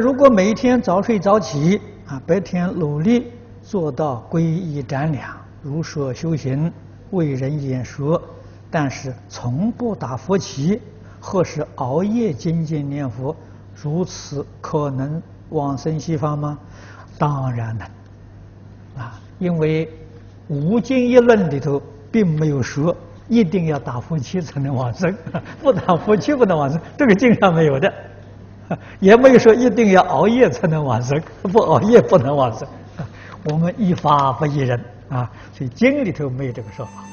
如果每天早睡早起啊，白天努力做到皈依瞻仰、如说修行、为人演说，但是从不打佛七，或是熬夜精进念佛，如此可能往生西方吗？当然能啊，因为《无尽一论》里头并没有说一定要打佛七才能往生，不打佛七不能往生，这个经上没有的。也没有说一定要熬夜才能往生，不熬夜不能往生。我们依法不依人啊，所以经里头没有这个说法。